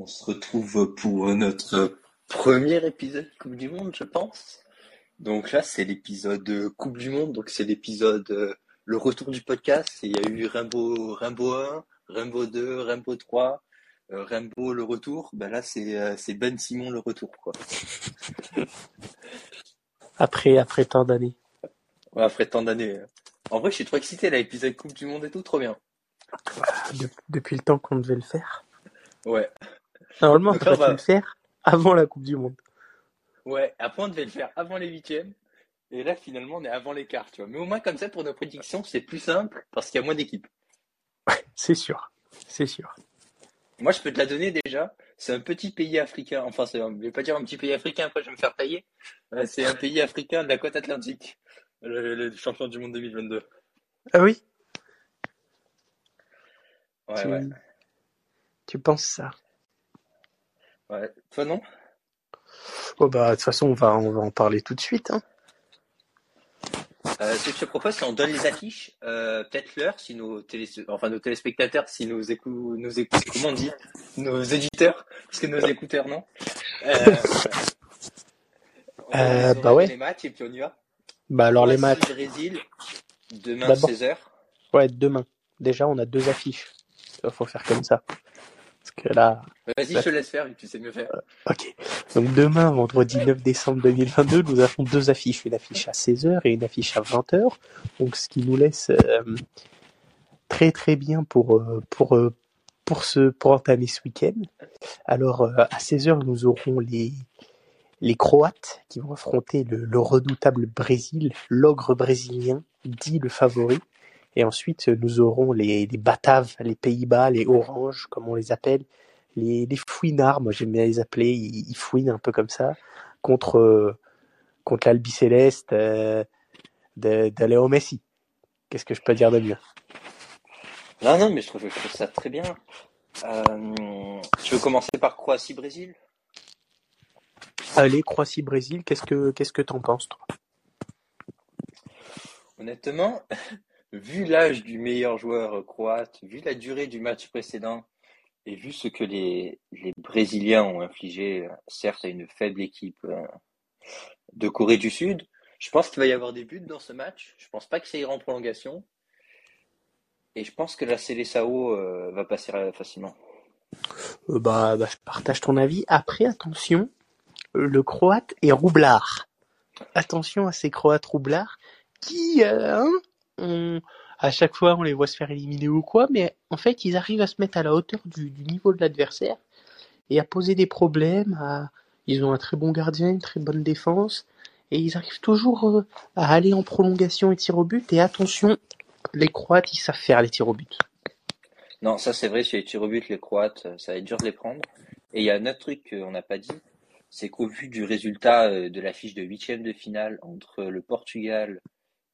On se retrouve pour notre premier épisode Coupe du Monde, je pense. Donc là, c'est l'épisode Coupe du Monde, donc c'est l'épisode euh, le retour du podcast. Il y a eu Rainbow, Rainbow 1, Rainbow 2, Rainbow 3, euh, Rainbow le retour. Ben là, c'est euh, c'est Ben Simon le retour, quoi. Après, après tant d'années. Ouais, après tant d'années. En vrai, je suis trop excité, là, l'épisode Coupe du Monde et tout, trop bien. De- depuis le temps qu'on devait le faire. Ouais. Normalement, on va- le faire avant la Coupe du Monde. Ouais, après on devait le faire avant les huitièmes. Et là, finalement, on est avant les quarts, tu vois. Mais au moins, comme ça, pour nos prédictions, c'est plus simple parce qu'il y a moins d'équipes. C'est sûr. C'est sûr. Moi, je peux te la donner déjà. C'est un petit pays africain. Enfin, je vais pas dire un petit pays africain, après je vais me faire tailler. Euh, C'est un pays africain de la côte atlantique. Le, le champion du monde 2022. Ah oui? Ouais, tu... ouais. tu penses ça? Ouais. Toi, non? Oh bah, de toute façon, on va, on va en parler tout de suite. Hein. Euh, ce que je te propose, c'est on donne les affiches, euh, peut-être l'heure, si nos télé, enfin nos téléspectateurs, si nos écou, nos écou, comment on dit, nos éditeurs, parce que nos écouteurs non? Euh, on bah ouais. Les matchs et puis on y va. Bah alors les matchs. Brésil, demain D'abord. 16h. Ouais, demain. Déjà, on a deux affiches. Il faut faire comme ça. Parce que là, Vas-y, je te laisse faire, tu sais mieux faire. ok. Donc demain, vendredi 9 décembre 2022, nous avons deux affiches. Une affiche à 16h et une affiche à 20h. Donc ce qui nous laisse euh, très très bien pour, euh, pour, euh, pour, ce, pour entamer ce week-end. Alors euh, à 16h, nous aurons les, les Croates qui vont affronter le, le redoutable Brésil, l'ogre brésilien, dit le favori. Et ensuite, nous aurons les, les Bataves, les Pays-Bas, les Oranges, comme on les appelle, les, les fouinards, moi j'aime bien les appeler, ils, ils fouinent un peu comme ça, contre, euh, contre l'Albi Céleste euh, de, de Léo Messi. Qu'est-ce que je peux dire de mieux? Non, non, mais je trouve, je trouve ça très bien. Euh, tu veux commencer par Croatie-Brésil? Allez, Croatie-Brésil, qu'est-ce que qu'est-ce que t'en penses, toi? Honnêtement, vu l'âge du meilleur joueur croate, vu la durée du match précédent, et vu ce que les, les Brésiliens ont infligé, certes à une faible équipe euh, de Corée du Sud, je pense qu'il va y avoir des buts dans ce match. Je pense pas que ça ira en prolongation. Et je pense que la Seleção euh, va passer euh, facilement. Euh, bah, bah, je partage ton avis. Après, attention, le Croate est roublard. Attention à ces Croates roublards qui, hein, à chaque fois, on les voit se faire éliminer ou quoi, mais en fait, ils arrivent à se mettre à la hauteur du, niveau de l'adversaire et à poser des problèmes. Ils ont un très bon gardien, une très bonne défense, et ils arrivent toujours euh, à aller en prolongation et tir au but. Et attention, les Croates, ils savent faire les tirs au but. Non, ça c'est vrai, sur les tirs au but, les Croates, euh, ça va être dur de les prendre. Et il y a un autre truc qu'on n'a pas dit, c'est qu'au vu du résultat euh, de l'affiche de huitième de finale entre le Portugal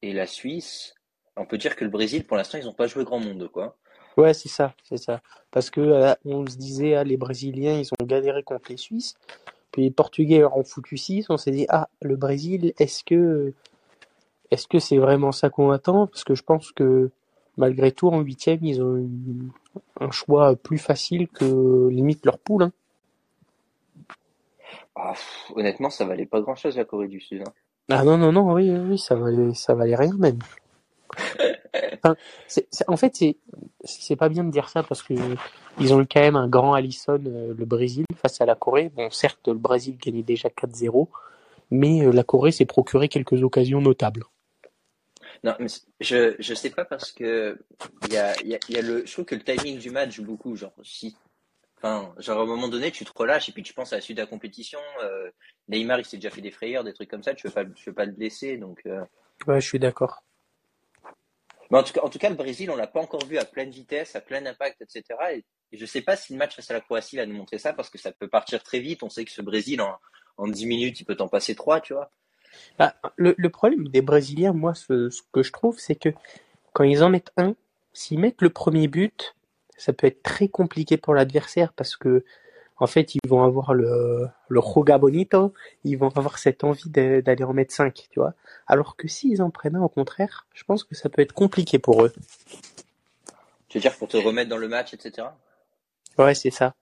et la Suisse, on peut dire que le Brésil, pour l'instant, ils n'ont pas joué grand monde, quoi. Ouais, c'est ça, c'est ça. Parce que euh, on se disait, ah, les Brésiliens, ils ont galéré contre les Suisses. Puis les Portugais leur ont foutu 6. On s'est dit, ah, le Brésil, est-ce que est-ce que c'est vraiment ça qu'on attend? Parce que je pense que malgré tout, en huitième, ils ont eu un choix plus facile que limite leur poule. Hein. Ah, pff, honnêtement, ça valait pas grand-chose la Corée du Sud. hein. Ah non, non, non, oui, oui, oui, ça valait, ça valait rien même. Enfin, en fait, c'est, pas bien de dire ça parce que ils ont eu quand même un grand Allison, euh, le Brésil, face à la Corée. Bon, certes, le Brésil gagnait déjà 4-0, mais euh, la Corée s'est procuré quelques occasions notables. Non, mais je, je sais pas parce que y a, y a, y a le, je trouve que le timing du match joue beaucoup. Genre, si, enfin, genre à un moment donné, tu te relâches et puis tu penses à la suite de la compétition. euh, Neymar, il s'est déjà fait des frayeurs, des trucs comme ça. Tu veux pas, tu veux pas le blesser, donc. euh, Ouais, je suis d'accord. Mais en tout cas, en tout cas, le Brésil, on l'a pas encore vu à pleine vitesse, à plein impact, etc. Et, je sais pas si le match face à la Croatie va nous montrer ça parce que ça peut partir très vite. On sait que ce Brésil, en, en 10 minutes, il peut t'en passer 3, tu vois. Bah, le, le problème des Brésiliens, moi, ce que je trouve, c'est que quand ils en mettent un, s'ils mettent le premier but, ça peut être très compliqué pour l'adversaire parce que, en fait, ils vont avoir le, le Joga Bonito, ils vont avoir cette envie d'aller en mettre 5, tu vois. Alors que s'ils en prennent un, au contraire, je pense que ça peut être compliqué pour eux. Tu veux dire pour te remettre dans le match, etc. Ouais, c'est ça.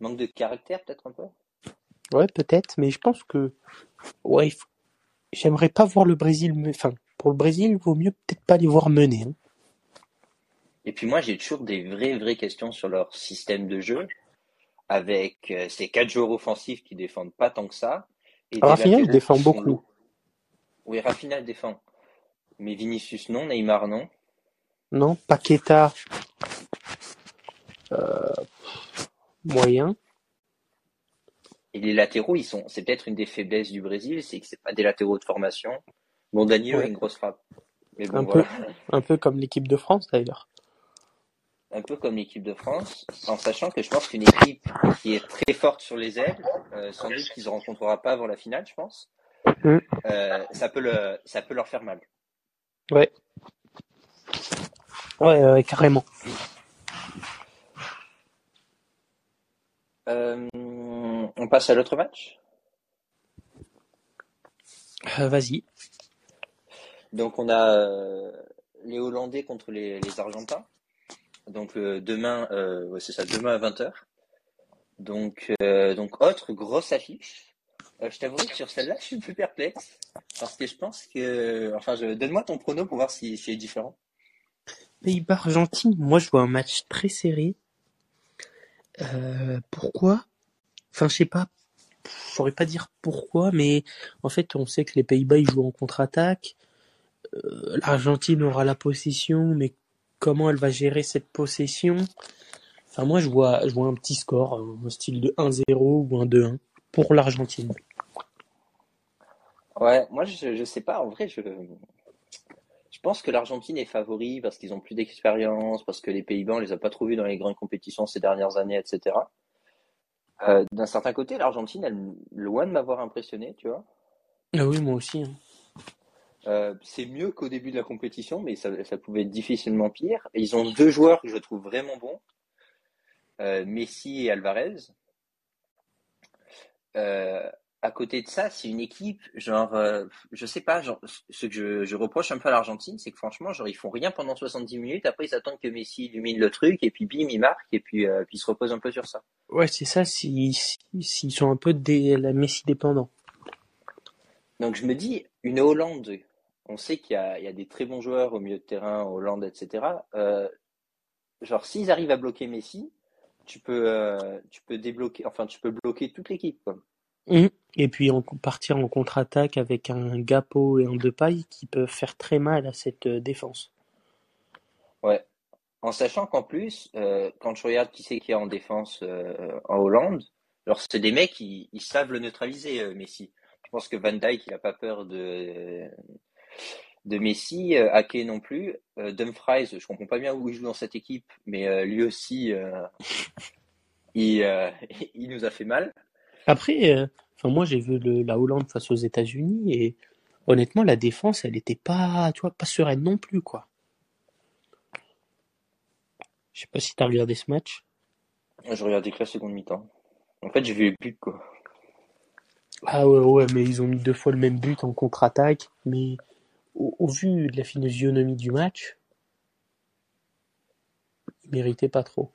Manque de caractère, peut-être un peu? Ouais, peut-être, mais je pense que ouais, j'aimerais pas voir le Brésil. Enfin, pour le Brésil, il vaut mieux peut-être pas les voir mener. Hein. Et puis moi, j'ai toujours des vraies, vraies questions sur leur système de jeu, avec euh, ces quatre joueurs offensifs qui défendent pas tant que ça. Et Rafinha, il défend beaucoup. Oui, Rafinha défend. Mais Vinicius non, Neymar non. Non, Paqueta. Euh, moyen. Et les latéraux, ils sont, c'est peut-être une des faiblesses du Brésil, c'est que c'est pas des latéraux de formation. Bon, Danilo a une grosse frappe. Mais un, peu, un peu comme l'équipe de France d'ailleurs. Un peu comme l'équipe de France, en sachant que je pense qu'une équipe qui est très forte sur les ailes, euh, sans doute qu'ils ne rencontrera pas avant la finale, je pense. Mm. Euh, ça peut le, ça peut leur faire mal. Ouais. Ouais, carrément. Euh, on passe à l'autre match? Vas-y. Donc on a les Hollandais contre les, Argentins. Donc demain, c'est ça, demain à 20h. Donc, donc autre grosse affiche. je t'avoue que sur celle-là, je suis plus perplexe parce que je pense que, enfin, donne-moi ton prono pour voir si, si est différent. Pays-Bas-Argentine, moi je vois un match très serré. Euh, pourquoi? Enfin, je sais pas. Je saurais pas dire pourquoi, mais en fait, on sait que les Pays-Bas ils jouent en contre-attaque. Euh, L'Argentine aura la possession, mais comment elle va gérer cette possession Enfin, moi, je vois, je vois un petit score, un style de 1-0 ou un 2-1 pour l'Argentine. Ouais, moi, je, je sais pas. En vrai, je, je pense que l'Argentine est favori parce qu'ils ont plus d'expérience, parce que les Pays-Bas, on les a pas trop vus dans les grandes compétitions ces dernières années, etc. Euh, d'un certain côté, l'Argentine, elle loin de m'avoir impressionné, tu vois. Ah oui, moi aussi. Hein. Euh, c'est mieux qu'au début de la compétition, mais ça, pouvait être difficilement pire. ils ont deux joueurs que je trouve vraiment bons, euh, Messi et Alvarez à côté de ça, c'est une équipe, genre, euh, je sais pas, genre, ce que je, reproche un peu à l'Argentine, c'est que franchement, genre, ils font rien pendant 70 minutes, après ils attendent que Messi illumine le truc, et puis bim, il marque, et puis, euh, puis ils se reposent un peu sur ça. Ouais, c'est ça, s'ils si, sont un peu des, la Messi dépendants. Donc je me dis, une Hollande, on sait qu'il y a, il y a des très bons joueurs au milieu de terrain, Hollande, etc. Euh, genre, s'ils arrivent à bloquer Messi, tu peux, tu peux débloquer, enfin, tu peux bloquer toute l'équipe, quoi. Mmh. Et puis on partir en contre-attaque avec un Gapo et un Depay qui peuvent faire très mal à cette euh, défense. Ouais. En sachant qu'en plus, euh, quand je regarde qui c'est qui est en défense euh, en Hollande, alors c'est des mecs qui ils savent le neutraliser, Messi. Je pense que Van Dijk, il n'a pas peur de, de Messi, Ake non plus. Dumfries, je comprends pas bien où il joue dans cette équipe, mais lui aussi, il, il nous a fait mal. Après, euh, enfin moi j'ai vu le, la Hollande face aux États-Unis et honnêtement la défense elle était pas, tu vois, pas sereine non plus quoi. Je sais pas si t'as regardé ce match. Je regardais que la seconde mi-temps. En fait j'ai vu les buts quoi. Ah ouais ouais mais ils ont mis deux fois le même but en contre-attaque, mais au, vu de la physionomie du match, ils méritaient pas trop.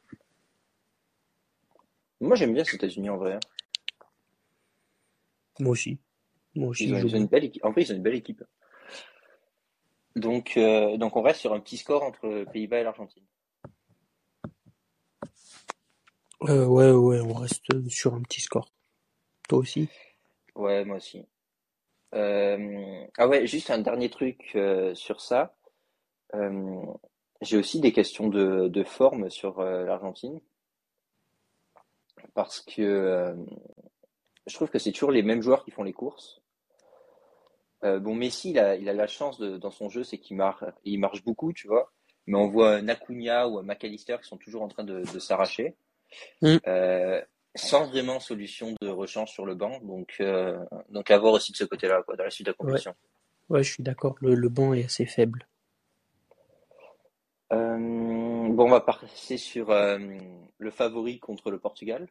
Moi j'aime bien les États-Unis en vrai. Hein. Moi aussi. Moi aussi. Ils ont, une belle équipe. En fait, ils ont une belle équipe. Donc, euh, donc on reste sur un petit score entre Pays-Bas et l'Argentine. Euh, ouais, ouais, on reste sur un petit score. Toi aussi? Ouais, moi aussi. Euh, ah ouais, juste un dernier truc sur ça. J'ai aussi des questions de, de forme sur l'Argentine. Parce que je trouve que c'est toujours les mêmes joueurs qui font les courses. Euh, bon, Messi, il a, il a la chance de, dans son jeu, c'est qu'il marche, il marche beaucoup, tu vois. Mais on voit Nakunya ou McAllister qui sont toujours en train de, s'arracher, mm. euh, sans vraiment solution de rechange sur le banc. Donc, euh, donc à voir aussi de ce côté-là, quoi, dans la suite de la compétition. Ouais, je suis d'accord. Le, le, banc est assez faible. bon, on va passer sur le favori contre le Portugal.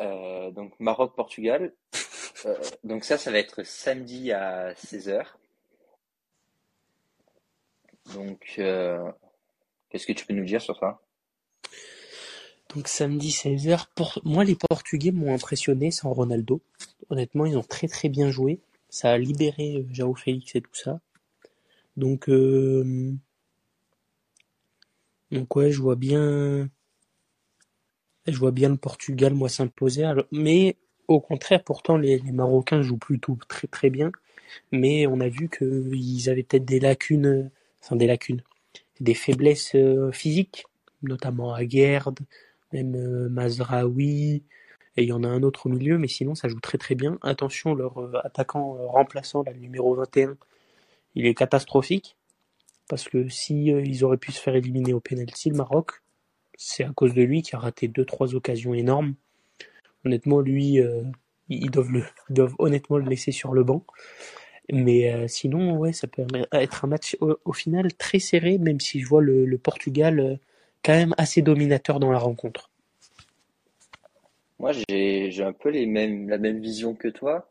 Euh, donc Maroc-Portugal. Euh, donc ça, ça va être samedi à 16h. Donc, euh, qu'est-ce que tu peux nous dire sur ça? Donc samedi 16h, pour moi les Portugais m'ont impressionné sans Ronaldo. Honnêtement, ils ont très très bien joué. Ça a libéré euh, João Félix et tout ça. Donc euh... donc ouais, je vois bien je vois bien le Portugal moi s'imposer. Mais au contraire, pourtant les, Marocains jouent plutôt très très bien. Mais on a vu qu'ils avaient peut-être des lacunes, enfin des lacunes, des faiblesses euh, physiques, notamment à Gerd, même euh, Mazraoui, et il y en a un autre au milieu, mais sinon ça joue très très bien. Attention, leur euh, attaquant remplaçant, le numéro 21, il est catastrophique, parce que si ils auraient pu se faire éliminer au penalty, le Maroc, c'est à cause de lui qui a raté deux trois occasions énormes. Honnêtement, lui, ils doivent le, ils doivent honnêtement le laisser sur le banc. Mais euh, sinon, ouais, ça peut être un match au, final très serré, même si je vois le, Portugal euh, quand même assez dominateur dans la rencontre. Moi, j'ai un peu la même vision que toi.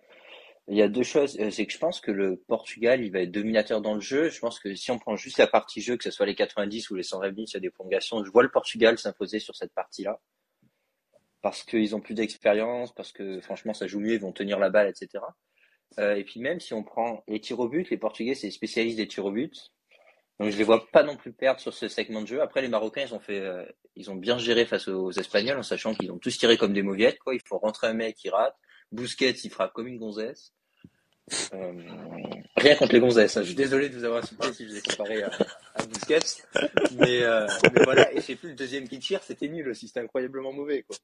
Il y a deux choses, euh, c'est que je pense que le Portugal, il va être dominateur dans le jeu. Je pense que si on prend juste la partie jeu, que ce soit les 90 ou les 120 minutes, il y a des prolongations, je vois le Portugal s'imposer sur cette partie-là. Parce qu'ils ont plus d'expérience, parce que franchement, ça joue mieux, ils vont tenir la balle, etc. Euh, et puis même si on prend les tirs au but, les Portugais c'est spécialistes des tirs au but. Donc je les vois pas non plus perdre sur ce segment de jeu. Après les Marocains ils ont fait, euh, ils ont bien géré face aux, Espagnols en sachant qu'ils ont tous tiré comme des mauviettes quoi. Il faut rentrer un mec qui rate. Busquets il frappe comme une gonzesse. Euh, rien contre les gonzesses. Hein. Je suis désolé de vous avoir insulté si je vous ai comparé à, à Busquets, mais, euh, voilà. Et je sais plus le deuxième qui tire, c'était nul aussi. C'était incroyablement mauvais quoi.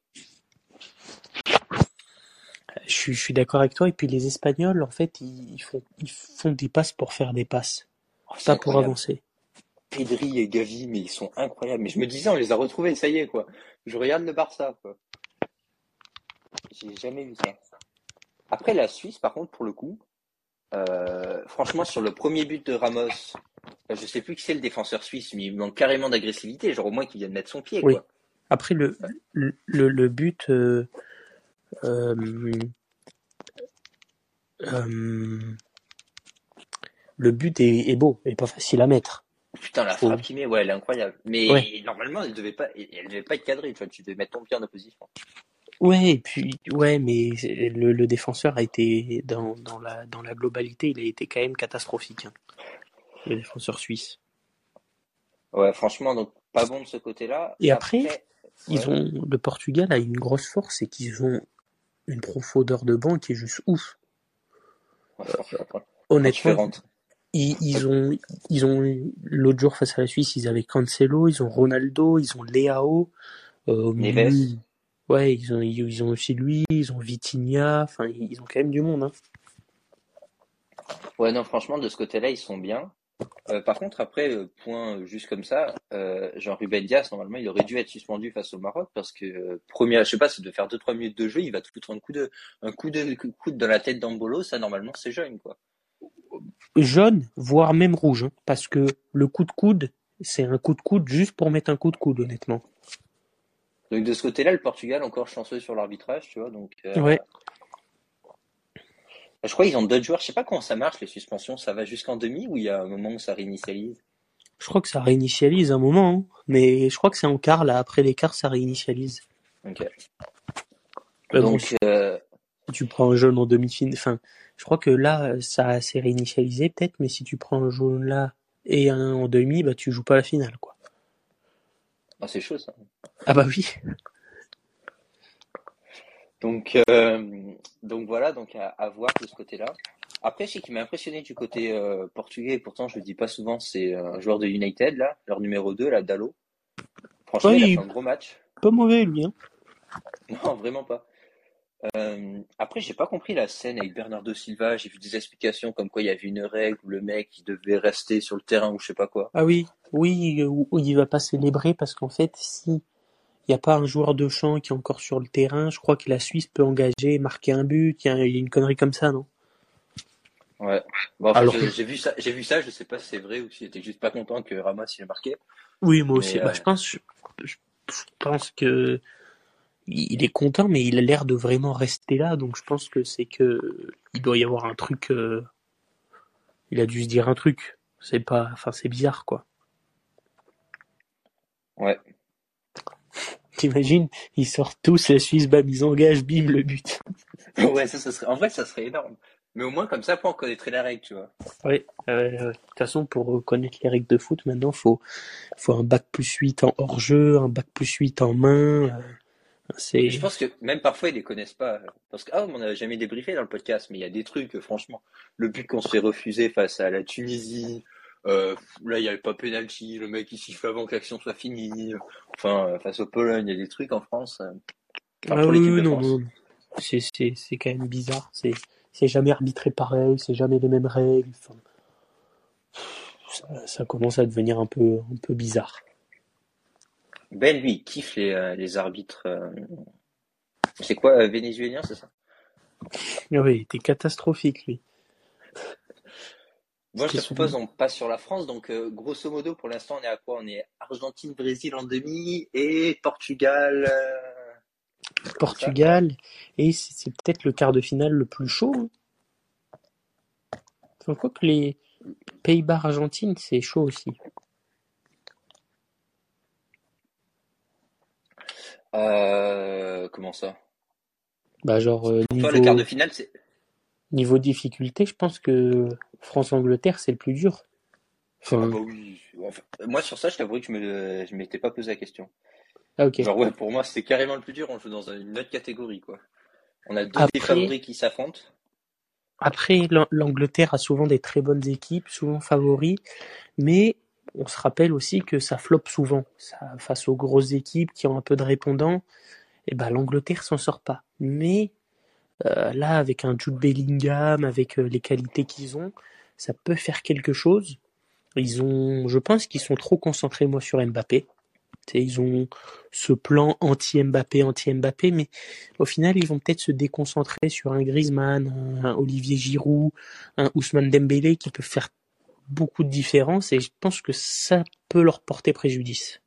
Je, suis d'accord avec toi. Et puis les Espagnols, en fait, ils font des passes pour faire des passes, oh, pas pour avancer. Pedri et Gavi, mais ils sont incroyables. Mais je me disais, on les a retrouvés, ça y est, quoi. Je regarde le Barça, quoi. J'ai jamais vu ça. Après, la Suisse, par contre, pour le coup, euh, franchement, sur le premier but de Ramos, je sais plus qui c'est le défenseur suisse, mais il manque carrément d'agressivité. Genre, au moins qu'il vienne mettre son pied, oui. Après, le, le, le but, euh, euh, euh, le but est, beau et pas facile à mettre. Putain, la frappe qui met, ouais, elle est incroyable. Mais normalement, elle devait pas, elle devait pas être cadrée. Tu vois, tu devais mettre ton pied en opposition. Ouais, et puis ouais, mais le, défenseur a été dans, dans, la dans la globalité, il a été quand même catastrophique. Hein. le défenseur suisse. Ouais, franchement, donc pas bon de ce côté-là. Et après, ils ont le Portugal a une grosse force, c'est qu'ils ont une profondeur de banc qui est juste ouf. honnêtement, ils, ont, ils ont l'autre jour face à la Suisse, ils avaient Cancelo, ils ont Ronaldo, ils ont Leao. Euh, ouais, ils ont, ils ont aussi lui, ils ont Vitinha, enfin, ils ont quand même du monde. Hein. Ouais, non, franchement, de ce côté-là, ils sont bien. Euh, par contre, après, euh, point euh, juste comme ça, Jean-Ruben Dias, normalement, il aurait dû être suspendu face au Maroc parce que, première, je sais pas, c'est de faire 2-3 minutes de jeu, il va te foutre un coup de, un coup de coude dans la tête d'Ambolo, ça, normalement, c'est jaune, quoi. Jaune, voire même rouge, hein, parce que le coup de coude, c'est un coup de coude juste pour mettre un coup de coude, honnêtement. Donc, de ce côté-là, le Portugal, encore chanceux sur l'arbitrage, tu vois, donc. ouais. Je crois qu'ils ont d'autres joueurs. Je sais pas comment ça marche, les suspensions. Ça va jusqu'en demi ou il y a un moment où ça réinitialise? Je crois que ça réinitialise un moment. Hein. Mais je crois que c'est en quart, là. Après les quarts, ça réinitialise. Ok. Donc, euh, tu prends un jaune en demi-finale. Enfin, je crois que là, ça s'est réinitialisé peut-être. Mais si tu prends un jaune là et un en demi, bah, tu joues pas la finale, quoi. Ah, c'est chaud, ça. Ah bah oui. Donc, euh, donc voilà, donc à, voir de ce côté-là. Après, ce qui m'a impressionné du côté euh, portugais, pourtant je le dis pas souvent, c'est un joueur de United, là, leur numéro 2, là, Dalo. Franchement, il a fait un gros match. Pas mauvais, lui. Hein. Non, vraiment pas. Euh, après, j'ai pas compris la scène avec Bernardo Silva. J'ai vu des explications comme quoi il y avait une règle où le mec il devait rester sur le terrain ou je sais pas quoi. Ah oui, oui, où il va pas célébrer parce qu'en fait, si il n'y a pas un joueur de champ qui est encore sur le terrain. Je crois que la Suisse peut engager, marquer un but. Il y a une connerie comme ça, non? Ouais. Bon, Alors j'ai vu ça, j'ai vu ça. Je sais pas si c'est vrai ou s'il était juste pas content que Ramos il ait marqué. Oui, moi aussi. Bah, euh, je pense, je, pense que il est content, mais il a l'air de vraiment rester là. Donc je pense que c'est que il doit y avoir un truc. Euh, il a dû se dire un truc. C'est pas, enfin c'est bizarre quoi. Ouais. T'imagines, ils sortent tous, la Suisse, bam, ils engagent, bim, le but. ouais, ça, ça serait, en vrai, ça serait énorme. Mais au moins, comme ça, on connaîtrait la règle, tu vois. Oui, euh, de toute façon, pour connaître les règles de foot, maintenant, faut, faut un bac plus 8 en hors-jeu, un bac plus 8 en main. Euh. Je pense que même parfois, ils les connaissent pas. Parce que, ah, on n'a jamais débriefé dans le podcast, mais il y a des trucs, franchement. Le but qu'on se fait refuser face à la Tunisie, euh, là, il n'y avait pas penalty, le mec il siffle avant que l'action soit finie. Enfin, face au Pologne, il y a des trucs en France. Euh, enfin, ah oui, non, non. C'est, c'est, c'est quand même bizarre. C'est, c'est jamais arbitré pareil, c'est jamais les mêmes règles. Enfin, ça, ça, commence à devenir un peu, un peu bizarre. Ben, lui, il kiffe les, les arbitres. C'est quoi, vénézuélien, c'est ça? Oui, il était catastrophique, lui. Moi, je te propose, on passe sur la France. Donc, euh, grosso modo, pour l'instant, on est à quoi? On est Argentine, Brésil en demi et Portugal. Euh, Portugal. Et c'est peut-être le quart de finale le plus chaud. Hein. quoi que les Pays-Bas, Argentine, c'est chaud aussi. Euh, comment ça? Bah, genre. niveau... le quart de finale, c'est. Niveau difficulté, je pense que France-Angleterre, c'est le plus dur. ah bah oui. moi, sur ça, je t'avoue que je ne je m'étais pas posé la question. Ah, ok. Genre, ouais, pour moi, c'est carrément le plus dur. On joue dans une autre catégorie, quoi. On a deux des favoris qui s'affrontent. Après, l'Angleterre a souvent des très bonnes équipes, souvent favoris, mais on se rappelle aussi que ça floppe souvent. Face aux grosses équipes qui ont un peu de répondants, et eh ben, l'Angleterre s'en sort pas. Mais euh, là, avec un Jude Bellingham, avec euh, les qualités qu'ils ont, ça peut faire quelque chose. Ils ont, je pense qu'ils sont trop concentrés moi sur Mbappé. ils ont ce plan anti-Mbappé, anti-Mbappé, mais au final, ils vont peut-être se déconcentrer sur un Griezmann, un, Olivier Giroud, un Ousmane Dembélé qui peuvent faire beaucoup de différence et je pense que ça peut leur porter préjudice.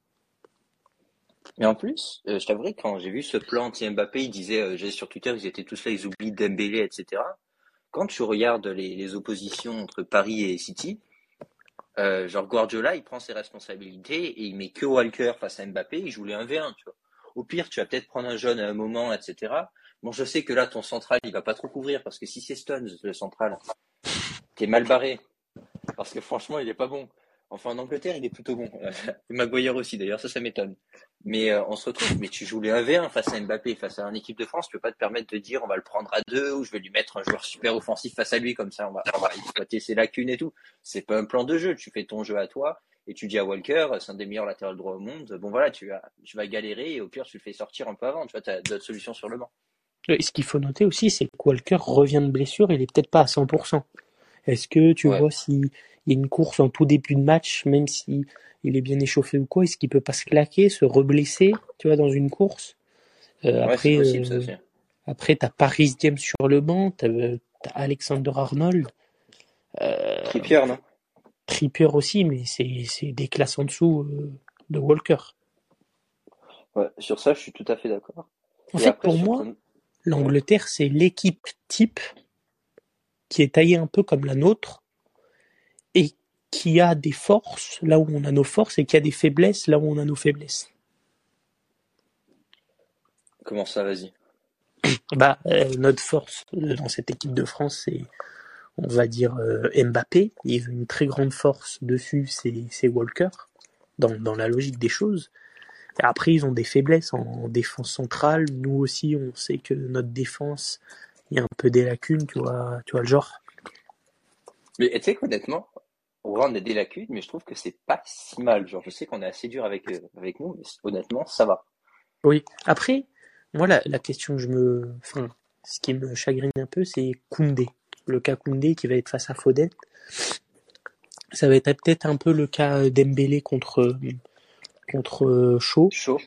Mais en plus, euh, je t'avouerai, quand j'ai vu ce plan anti-Mbappé, il disait, euh, j'ai sur Twitter, ils étaient tous là, ils oublient Dembélé, etc. Quand tu regardes les, oppositions entre Paris et City, euh, genre Guardiola, il prend ses responsabilités et il met que Walker face à Mbappé, il joue les 1v1, tu vois. Au pire, tu vas peut-être prendre un jeune à un moment, etc. Bon, je sais que là, ton central, il va pas trop couvrir parce que si c'est Stones, le central, t'es mal barré. Parce que franchement, il est pas bon. Enfin, en Angleterre, il est plutôt bon. Maguire aussi, d'ailleurs, ça, ça m'étonne. Mais euh, on se retrouve, mais tu joues les 1v1 face à Mbappé, face à une équipe de France, tu peux pas te permettre de dire on va le prendre à deux ou je vais lui mettre un joueur super offensif face à lui, comme ça on va, exploiter ses lacunes et tout. C'est pas un plan de jeu, tu fais ton jeu à toi et tu dis à Walker, c'est un des meilleurs latérales droits au monde, bon voilà, tu vas, tu vas galérer et au pire tu le fais sortir un peu avant, tu vois, tu as d'autres solutions sur le banc. ce qu'il faut noter aussi, c'est que Walker revient de blessure, il est peut-être pas à 100%. Est-ce que tu vois s'il y a une course en tout début de match, même si il est bien échauffé ou quoi, est-ce qu'il peut pas se claquer, se reblesser, tu vois, dans une course? Euh, Après, euh, après t'as Paris James sur le banc, t'as euh, as Alexander Arnold. Euh, Trippier, non? Trippier aussi, mais c'est des classes en dessous de Walker. Ouais, sur ça, je suis tout à fait d'accord. En fait, pour moi, l'Angleterre, c'est l'équipe type qui est taillée un peu comme la nôtre et qui a des forces là où on a nos forces et qui a des faiblesses là où on a nos faiblesses. Comment ça, vas-y Bah, euh, notre force euh, dans cette équipe de France, c'est, on va dire, euh, Mbappé. Il a une très grande force dessus, c'est Walker, dans, dans la logique des choses. Après, ils ont des faiblesses en défense centrale. Nous aussi, on sait que notre défense, il y a un peu des lacunes, tu vois, tu vois le genre. Mais tu sais qu'honnêtement, on a des lacunes, mais je trouve que c'est pas si mal. Genre, je sais qu'on est assez dur avec, euh, avec nous, mais honnêtement, ça va. Oui. Après, moi, la, question que je me, enfin, ce qui me chagrine un peu, c'est Koundé. Le cas Koundé qui va être face à Foden. Ça va être peut-être un peu le cas d'Embélé contre, contre Shaw. Shaw.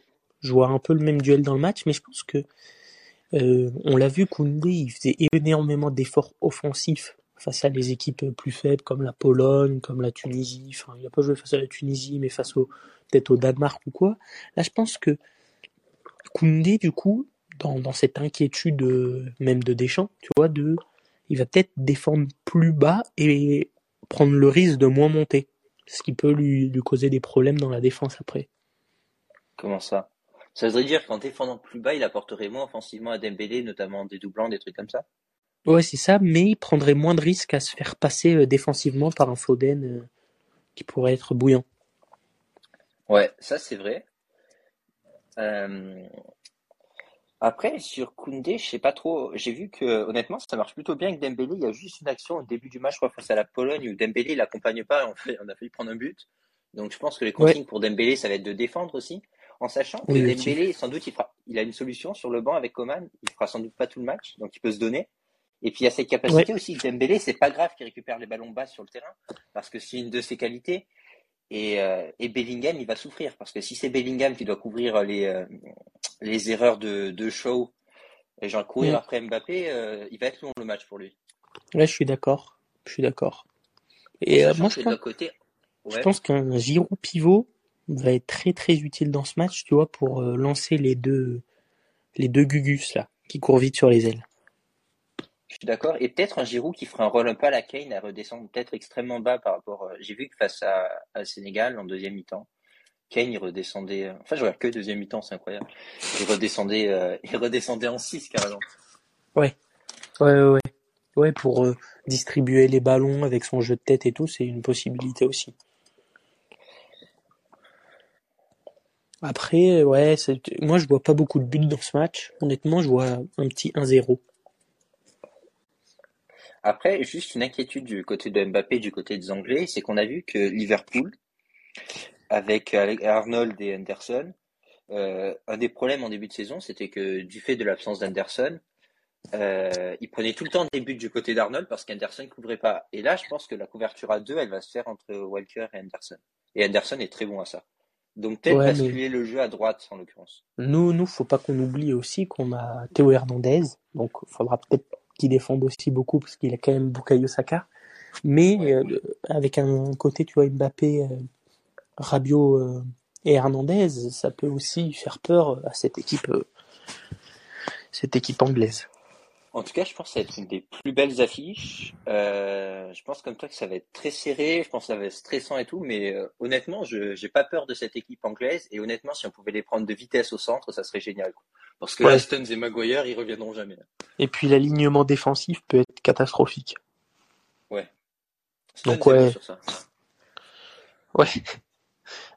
Je vois un peu le même duel dans le match, mais je pense que euh, on l'a vu, Koundé, il faisait énormément d'efforts offensifs face à des équipes plus faibles comme la Pologne, comme la Tunisie. Enfin, il n'a pas joué face à la Tunisie, mais face au peut-être au Danemark ou quoi. Là, je pense que Koundé, du coup, dans, dans cette inquiétude euh, même de Deschamps, tu vois, de, il va peut-être défendre plus bas et prendre le risque de moins monter, ce qui peut lui, lui causer des problèmes dans la défense après. Comment ça? Ça voudrait dire qu'en défendant plus bas, il apporterait moins offensivement à Dembélé, notamment des doublants, des trucs comme ça? Ouais, c'est ça, mais il prendrait moins de risques à se faire passer euh, défensivement par un Foden euh, qui pourrait être bouillant. Ouais, ça c'est vrai. Euh, Après, sur Koundé, je sais pas trop. J'ai vu que, honnêtement, ça marche plutôt bien avec Dembélé. Il y a juste une action au début du match, je crois, face à la Pologne, où Dembélé l'accompagne pas. Et on, fait, on a failli prendre un but. Donc, je pense que les consignes pour Dembélé, ça va être de défendre aussi. En sachant que Oui, Dembélé, sans doute, il, fera, il a une solution sur le banc avec Coman. Il fera sans doute pas tout le match, donc il peut se donner. Et puis, il y a cette capacité aussi que Dembélé, c'est pas grave qu'il récupère les ballons bas sur le terrain, parce que c'est une de ses qualités. Et, euh, et Bellingham, il va souffrir, parce que si c'est Bellingham qui doit couvrir les, euh, les erreurs de, de Shaw, et genre courir après Mbappé, euh, il va être long le match pour lui. Ouais, je suis d'accord. Je suis d'accord. Et euh, moi, je pense, côté, je ouais, pense qu'un Giroud pivot va être très très utile dans ce match, tu vois, pour euh, lancer les deux les deux Gugus là, qui courent vite sur les ailes. je suis d'accord. Et peut-être un Giroud qui fera un rôle un peu à la Kane, à redescendre peut-être extrêmement bas par rapport. euh, J'ai vu que face à, à Sénégal en deuxième mi-temps, Kane il redescendait. euh, Enfin, je regarde que deuxième mi-temps, c'est incroyable. Il redescendait, il redescendait en 6 carrément. Ouais, ouais, ouais, ouais. Ouais, pour distribuer les ballons avec son jeu de tête et tout, c'est une possibilité aussi. Après, ouais, moi je vois pas beaucoup de buts dans ce match. Honnêtement, je vois un petit 1-0. Après, juste une inquiétude du côté de Mbappé, du côté des Anglais, c'est qu'on a vu que Liverpool, avec, avec Arnold et Anderson, euh, un des problèmes en début de saison, c'était que du fait de l'absence d'Anderson, euh, il prenait tout le temps des buts du côté d'Arnold parce qu'Anderson ne couvrait pas. Et là, je pense que la couverture à deux, elle va se faire entre Walker et Anderson. Et Anderson est très bon à ça. Donc peut-être Ouais, mais basculer le jeu à droite en l'occurrence. nous, nous, faut pas qu'on oublie aussi qu'on a Théo Hernandez, donc faudra peut-être qu'il défende aussi beaucoup parce qu'il a quand même Bukayo Saka. Mais Ouais. euh, avec un côté, tu vois, Mbappé, euh, Rabiot euh, et Hernandez, ça peut aussi faire peur à cette équipe, euh, cette équipe anglaise. En tout cas, je pense que ça va être une des plus belles affiches. Euh, je pense comme toi que ça va être très serré, je pense que ça va être stressant et tout, mais euh, honnêtement, je j'ai pas peur de cette équipe anglaise. Et honnêtement, si on pouvait les prendre de vitesse au centre, ça serait génial. quoi. Parce que Ouais. là, Stones et Maguire, ils reviendront jamais. Et puis l'alignement défensif peut être catastrophique. Ouais. Donc ouais, sur ça. ouais.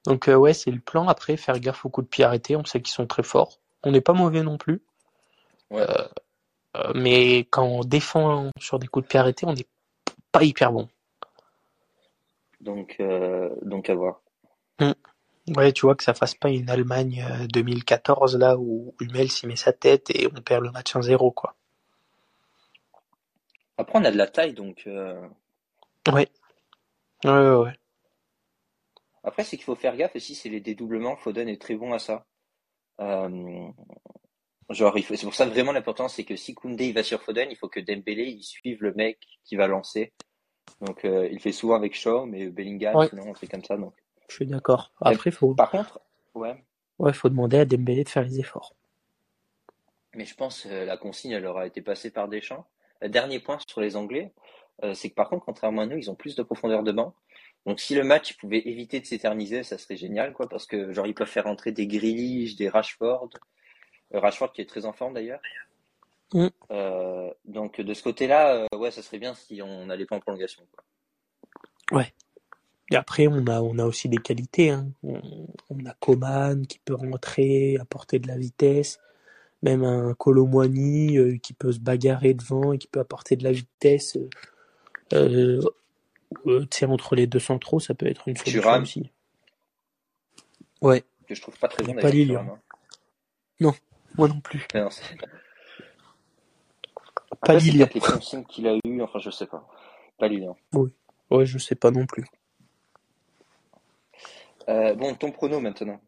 Donc euh, ouais, c'est le plan. Après, faire gaffe aux coups de pied arrêtés. On sait qu'ils sont très forts. On n'est pas mauvais non plus. Ouais. Euh, mais quand on défend sur des coups de pied arrêtés, on n'est pas hyper bon. Donc, euh, donc à voir. Mm. Ouais, tu vois que ça fasse pas une Allemagne euh, 2014 là où Hummels s'y met sa tête et on perd le match 1-0 quoi. Après, on a de la taille, donc euh, Ouais, ouais, ouais. ouais. après, c'est qu'il faut faire gaffe aussi, c'est les dédoublements. Foden est très bon à ça. Euh, genre, il faut, c'est pour ça vraiment l'important, c'est que si Koundé il va sur Foden, il faut que Dembélé il suive le mec qui va lancer. Donc, euh, il fait souvent avec Shaw, mais Bellingham, Ouais, sinon, on fait comme ça. Donc, je suis d'accord. Et Après, faut, par contre, ouais, ouais, faut demander à Dembélé de faire les efforts. mais je pense euh, la consigne elle aura été passée par Deschamps. Le dernier point sur les Anglais, euh, c'est que par contre, contrairement à nous, ils ont plus de profondeur de banc. Donc, si le match pouvait éviter de s'éterniser, ça serait génial, quoi, parce que genre ils peuvent faire entrer des Grealish, des Rashford, euh, Rashford qui est très en forme d'ailleurs. Mm. Euh, donc de ce côté-là, euh, ouais, ça serait bien si on n'allait pas en prolongation. Quoi. Ouais. Et après, on a, on a aussi des qualités. Hein. On, on a Coman qui peut rentrer, apporter de la vitesse. Même un Colomwani euh, qui peut se bagarrer devant et qui peut apporter de la vitesse. Euh, euh, euh, tu sais, entre les deux centraux, ça peut être une solution Thuram, aussi. Ouais. que je trouve pas très Il n'y bon a pas hein. hein. Non, moi non plus. Non, Pas Lilian. les consignes qu'il a eues, enfin je sais pas. Pas Lilian. Oui. Ouais, je sais pas non plus. Euh, bon, ton prono maintenant.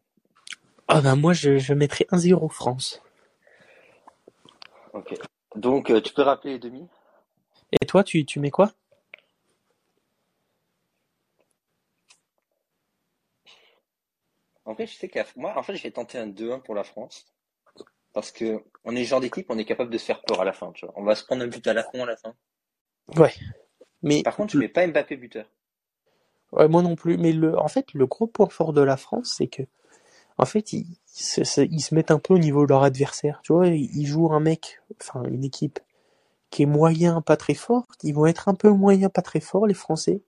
Ah ben moi, je, je mettrais 1-0 France. Ok. Donc, euh, tu peux rappeler les demi? Et toi, tu, tu mets quoi? En vrai, je sais qu'à moi, en fait, je vais tenter un 2-1 pour la France. Parce que on est le genre d'équipe, on est capable de se faire peur à la fin, tu vois. On va se prendre un but à la con à la fin. Ouais. Mais Par contre, je mets pas Mbappé buteur. Ouais, moi non plus. Mais le, en fait, le gros point fort de la France, c'est que en fait, ils, se- se- ils se mettent un peu au niveau de leur adversaire. Tu vois, ils jouent un mec, enfin une équipe qui est moyen, pas très forte. Ils vont être un peu moyen, pas très fort, les Français.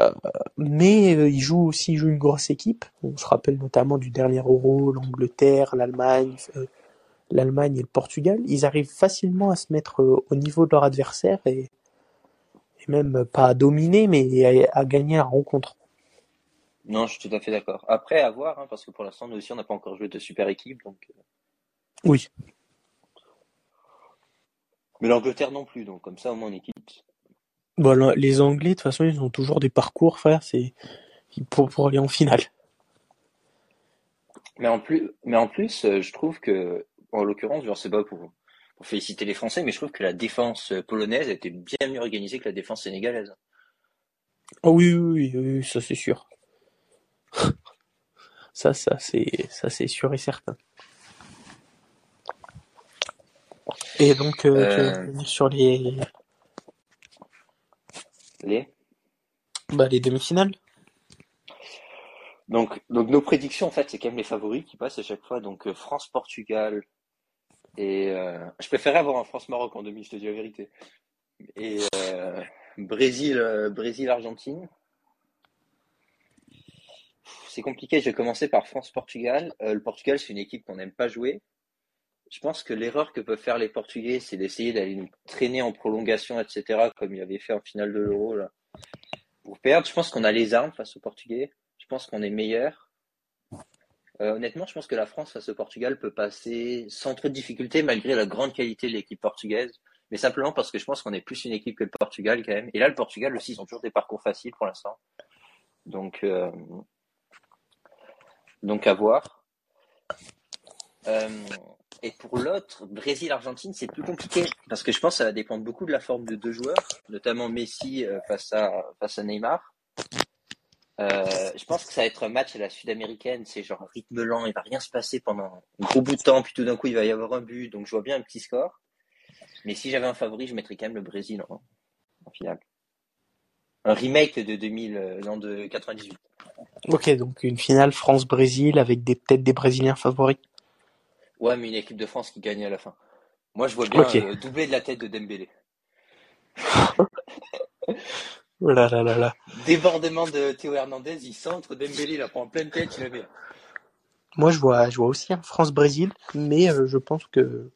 Euh, mais euh, ils jouent aussi ils jouent une grosse équipe. On se rappelle notamment du dernier Euro, l'Angleterre, l'Allemagne, euh, l'Allemagne et le Portugal. Ils arrivent facilement à se mettre euh, au niveau de leur adversaire et, et même pas à dominer, mais à, à gagner la rencontre. Non, je suis tout à fait d'accord. Après, à voir, hein, parce que pour l'instant, nous aussi, on n'a pas encore joué de super équipe. Donc... euh, Oui. Mais l'Angleterre non plus, donc comme ça, au moins, on est quitte. Bon, les Anglais, de toute façon, ils ont toujours des parcours, frère, c'est pour, pour aller en finale. Mais en plus, mais en plus euh, je trouve que, en l'occurrence, genre, c'est pas pour, pour féliciter les Français, mais je trouve que la défense polonaise était bien mieux organisée que la défense sénégalaise. Oh oui, oui, oui, oui, ça c'est sûr. Ça, ça c'est, ça c'est sûr et certain. Et donc, euh, Euh, sur les, les... bah, les demi-finales? Donc, donc nos prédictions, en fait, c'est quand même les favoris qui passent à chaque fois. Donc euh, France-Portugal et euh, je préférais avoir un France-Maroc en demi, je te dis la vérité. Et euh, Brésil, euh, Brésil-Argentine. C'est compliqué. Je vais commencer par France-Portugal. Le Portugal, c'est une équipe qu'on n'aime pas jouer. Je pense que l'erreur que peuvent faire les Portugais, c'est d'essayer d'aller nous traîner en prolongation, etc., comme il avait fait en finale de l'Euro pour perdre. Je pense qu'on a les armes face aux Portugais. Je pense qu'on est meilleur. Euh, honnêtement, je pense que la France face au Portugal peut passer sans trop de difficultés malgré la grande qualité de l'équipe portugaise. Mais simplement parce que je pense qu'on est plus une équipe que le Portugal quand même. Et là, le Portugal aussi, ils ont toujours des parcours faciles pour l'instant. Donc, euh, donc à voir. Euh, et pour l'autre, Brésil-Argentine, c'est plus compliqué parce que je pense que ça va dépendre beaucoup de la forme de deux joueurs, notamment Messi face à face à Neymar. Euh, je pense que ça va être un match à la sud-américaine, c'est genre un rythme lent, il va rien se passer pendant un gros bout de temps, puis tout d'un coup il va y avoir un but, donc je vois bien un petit score. Mais si j'avais un favori, je mettrais quand même le Brésil en, en finale. Un remake de 2000, euh, non, de 98. Ok, donc une finale France-Brésil avec des, peut-être des Brésiliens favoris. Ouais, mais une équipe de France qui gagne à la fin. Moi, je vois bien Ok. euh, doubler de la tête de Dembélé. Oh là là là là. Débordement de Théo Hernandez, il centre Dembélé, il la prend en pleine tête, il la met. Moi, je vois, je vois aussi un France-Brésil, mais euh, je pense que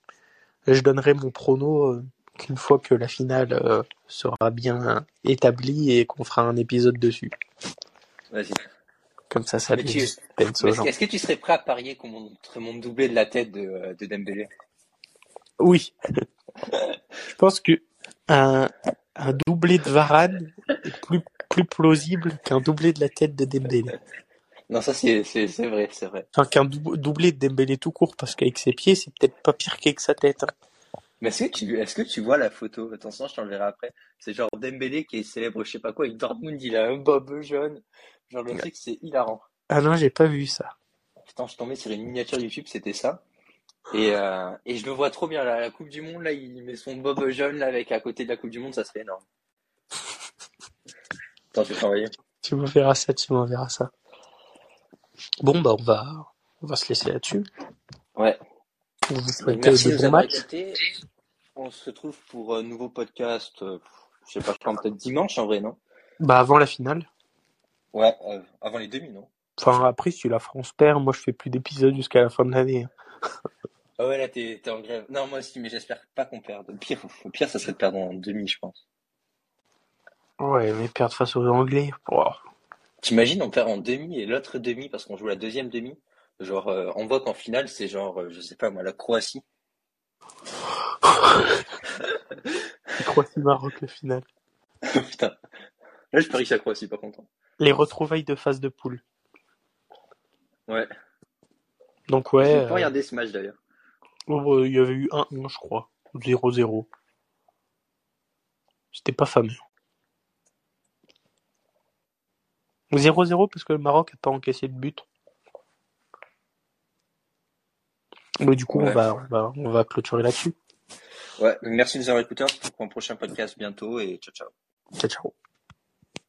je donnerai mon prono euh, qu'une fois que la finale euh, sera bien établie et qu'on fera un épisode dessus. Vas-y. Comme ça, ça tu- Est-ce que- tu serais prêt à parier qu'on montre mon doublé de la tête de, euh, de Dembélé? Oui. je pense que un, un doublé de Varane est plus, plus plausible qu'un doublé de la tête de Dembélé. Non, ça c'est vrai, c'est vrai. Enfin, qu'un dou- doublé de Dembélé tout court, parce qu'avec ses pieds, c'est peut-être pas pire qu'avec sa tête. hein. Mais est-ce que tu est-ce que tu vois la photo? Attention, je t'enverrai après. C'est genre Dembélé qui est célèbre, je sais pas quoi, avec Dortmund, il a un bob jaune. Genre le truc, c'est hilarant. Ah non, j'ai pas vu ça. Putain, je tombais sur une miniature YouTube, c'était ça. Et, euh, et je le vois trop bien, là, la Coupe du Monde, là, il met son bob jaune, là, avec à côté de la Coupe du Monde, ça serait énorme. Attends, je vais t'envoyer. Tu m'enverras ça, tu m'enverras ça. Bon, bah, on va, on va se laisser là-dessus. Ouais. On vous souhaite Merci de de nous bons avoir matchs. écoutés. On se retrouve pour un nouveau podcast, euh, je sais pas quand, peut-être dimanche en vrai, non? Bah, avant la finale. Ouais, euh, avant les demi, non? Enfin, après, si la France perd, moi, je fais plus d'épisodes jusqu'à la fin de l'année. hein. Ah ouais, là, t'es, t'es en grève. Non, moi aussi, mais j'espère pas qu'on perde. Au pire, au pire, ça serait de perdre en demi, je pense. Ouais, mais perdre face aux Anglais. Wow. T'imagines, on perd en demi et l'autre demi parce qu'on joue la deuxième demi? Genre, euh, on voit qu'en finale, c'est genre, euh, je sais pas moi, la Croatie. Croatie-Maroc, la finale. Putain. Là, je parie que la Croatie, pas content. Les retrouvailles de phase de poule. Ouais. Donc, Je ouais, vais pas euh, regarder ce match d'ailleurs. Oh, il y avait eu 1-1, je crois. 0-0. C'était pas fameux. 0-0 parce que le Maroc n'a pas encaissé de but. Mais du coup, on, Ouais. va, on, va, on va clôturer là-dessus. Ouais, merci de nous avoir écoutés. On se retrouve pour un prochain podcast bientôt et ciao, ciao. Ciao, ciao.